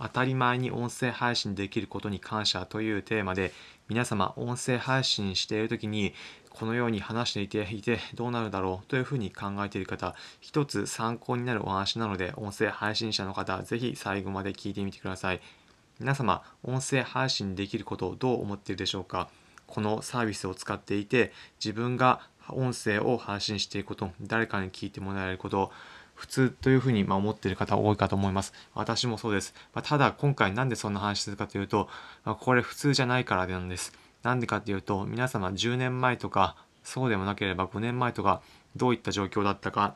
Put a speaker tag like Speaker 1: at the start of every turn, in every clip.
Speaker 1: 当たり前に音声配信できることに感謝というテーマで、皆様音声配信している時にこのように話していていてどうなるだろうというふうに考えている方一つ参考になるお話なので音声配信者の方ぜひ最後まで聞いてみてください。皆様音声配信できることをどう思っているでしょうか？このサービスを使っていて自分が音声を配信していくこと誰かに聞いてもらえること普通というふうにま思っている方多いかと思います。私もそうです。まただ今回なんでそんな話するかというと、まこれ普通じゃないからなんです。なんでかっていうと、皆様10年前とか、そうでもなければ5年前とか、どういった状況だったか、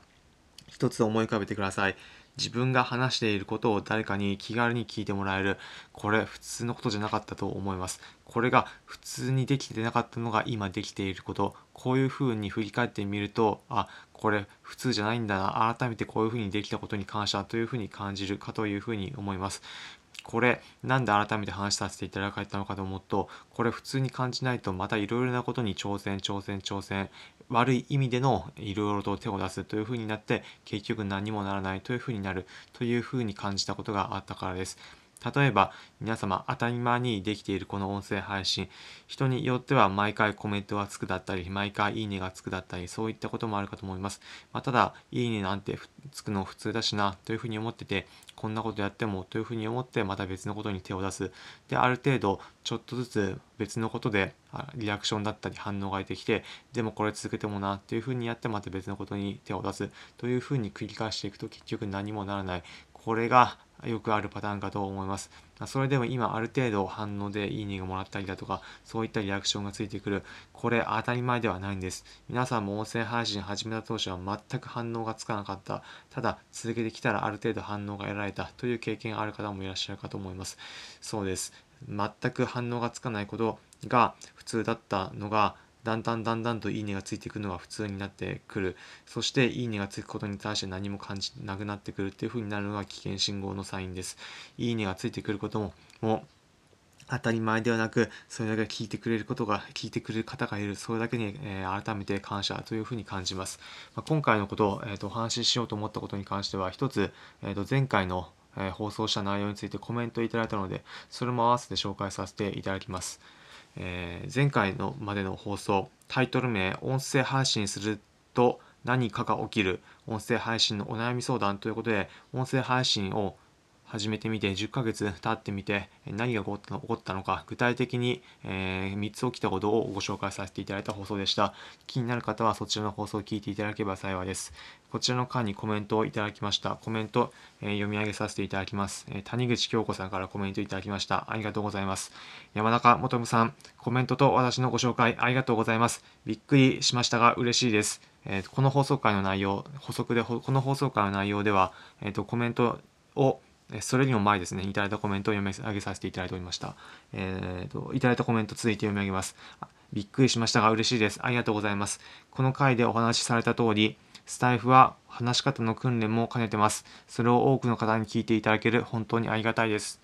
Speaker 1: 一つ思い浮かべてください。自分が話していることを誰かに気軽に聞いてもらえる。これ普通のことじゃなかったと思います。これが普通にできてなかったのが今できていること。こういうふうに振り返ってみると、あ、これ普通じゃないんだな。改めてこういうふうにできたことに感謝というふうに感じるかというふうに思います。これなんで改めて話させていただいたのかと思うとこれ普通に感じないとまたいろいろなことに挑戦挑戦挑戦悪い意味でのいろいろと手を出すというふうになって結局何にもならないというふうになるというふうに感じたことがあったからです。例えば皆様当たり前にできているこの音声配信人によっては毎回コメントがつくだったり毎回いいねがつくだったりそういったこともあるかと思います、まあ、ただいいねなんてつくの普通だしなというふうに思っててこんなことやってもというふうに思ってまた別のことに手を出す。である程度ちょっとずつ別のことでリアクションだったり反応が出てきてでもこれ続けてもなっていうふうにやってまた別のことに手を出す。というふうに繰り返していくと結局何もならない。これがよくあるパターンかと思います。それでも今ある程度反応でいいねがもらったりだとか、そういったリアクションがついてくる。これ当たり前ではないんです。皆さんも音声配信始めた当初は全く反応がつかなかった。ただ続けてきたらある程度反応が得られたという経験がある方もいらっしゃるかと思います。そうです。全く反応がつかないことが普通だったのがだんだんだんだんといいねがついていくのが普通になってくるそしていいねがつくことに対して何も感じなくなってくるっていう風になるのが危険信号のサインですいいねがついてくることももう当たり前ではなく、それだけ聞いてくれることが、聞いてくれる方がいる、それだけに、えー、改めて感謝というふうに感じます。まあ、今回のことを、えーと、お話ししようと思ったことに関しては、一つ、えーと、前回の、え、放送した内容についてコメントいただいたので、それも合わせて紹介させていただきます。えー、前回のまでの放送タイトル名「音声配信すると何かが起きる音声配信のお悩み相談」ということで音声配信を始めてみて10ヶ月経ってみて何が起こったのか具体的に、えー、3つ起きたことをご紹介させていただいた放送でした。気になる方はそちらの放送を聞いていただければ幸いです。こちらの間にコメントをいただきました。コメント、え、読み上げさせていただきます、え、谷口京子さんからコメントいただきました。ありがとうございます。山中元夢さんコメントと私のご紹介ありがとうございます。びっくりしましたが嬉しいです。えー、この放送回の内容、補足で、この放送回の内容では、えーとコメントをそれにも前ですね、いただいたコメントを読み上げさせていただいておりました。えーと、いただいたコメント続いて読み上げます。びっくりしましたが嬉しいです。ありがとうございます。この回でお話しされた通り、スタイフは話し方の訓練も兼ねてます。それを多くの方に聞いていただける本当にありがたいです。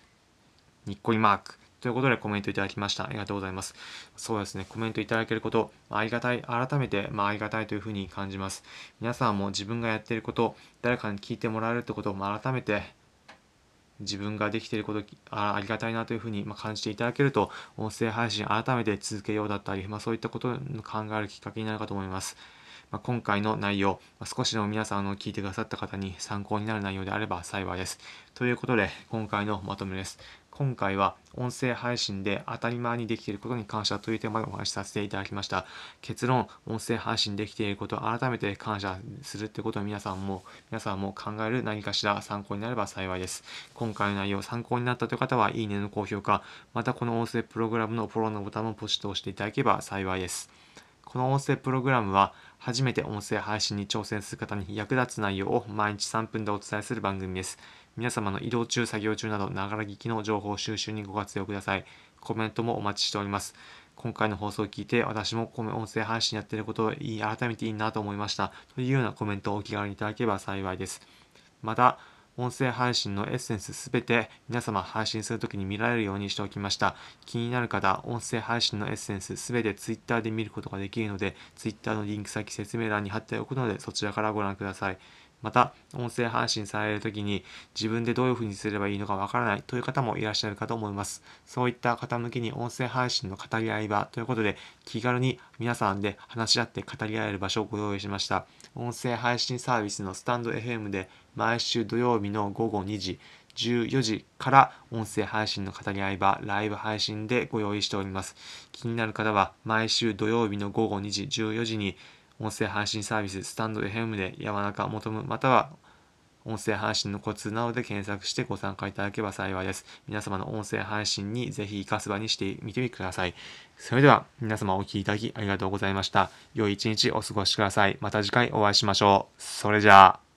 Speaker 1: にっこりマーク。ということでコメントいただきました。ありがとうございます。そうですね、コメントいただけること、ありがたい、改めて、まあ、ありがたいというふうに感じます。皆さんも自分がやっていること、誰かに聞いてもらえるってことを、改めて自分ができていることあありがたいなというふうに感じていただけると音声配信改めて続けようだったり、まあ、そういったことを考えるきっかけになるかと思います。まあ、今回の内容、ま、少しでも皆さんの聞いてくださった方に参考になる内容であれば幸いです。ということで今回のまとめです。今回は音声配信で当たり前にできていることに感謝というテーマでお話しさせていただきました。結論、音声配信できていることを改めて感謝するってことを皆さんも、皆さんも考える何かしら参考になれば幸いです。今回の内容参考になったという方は、いいねの高評価、またこの音声プログラムのフォローのボタンをポチッと押していただければ幸いです。この音声プログラムは初めて音声配信に挑戦する方に役立つ内容を毎日3分でお伝えする番組です。皆様の移動中、作業中など、ながら聞きの情報収集にご活用ください。コメントもお待ちしております。今回の放送を聞いて、私もこの音声配信やってることをいい改めていいなと思いました。というようなコメントをお気軽にいただければ幸いです。また、音声配信のエッセンスすべて皆様配信するときに見られるようにしておきました。気になる方、音声配信のエッセンスすべて Twitter で見ることができるので、Twitter のリンク先説明欄に貼っておくので、そちらからご覧ください。また、音声配信されるときに自分でどういうふうにすればいいのかわからないという方もいらっしゃるかと思います。そういった方向けに音声配信の語り合い場ということで、気軽に皆さんで話し合って語り合える場所をご用意しました。音声配信サービスのスタンド FM で毎週土曜日の午後2時、14時から音声配信の語り合い場、ライブ配信でご用意しております。気になる方は毎週土曜日の午後2時、14時に音声配信サービススタンド FM で山中求むまたは音声配信のコツなどで検索してご参加いただければ幸いです。皆様の音声配信にぜひ活かす場にしてみてください。それでは皆様お聴きいただきありがとうございました。良い一日お過ごしください。また次回お会いしましょう。それじゃあ。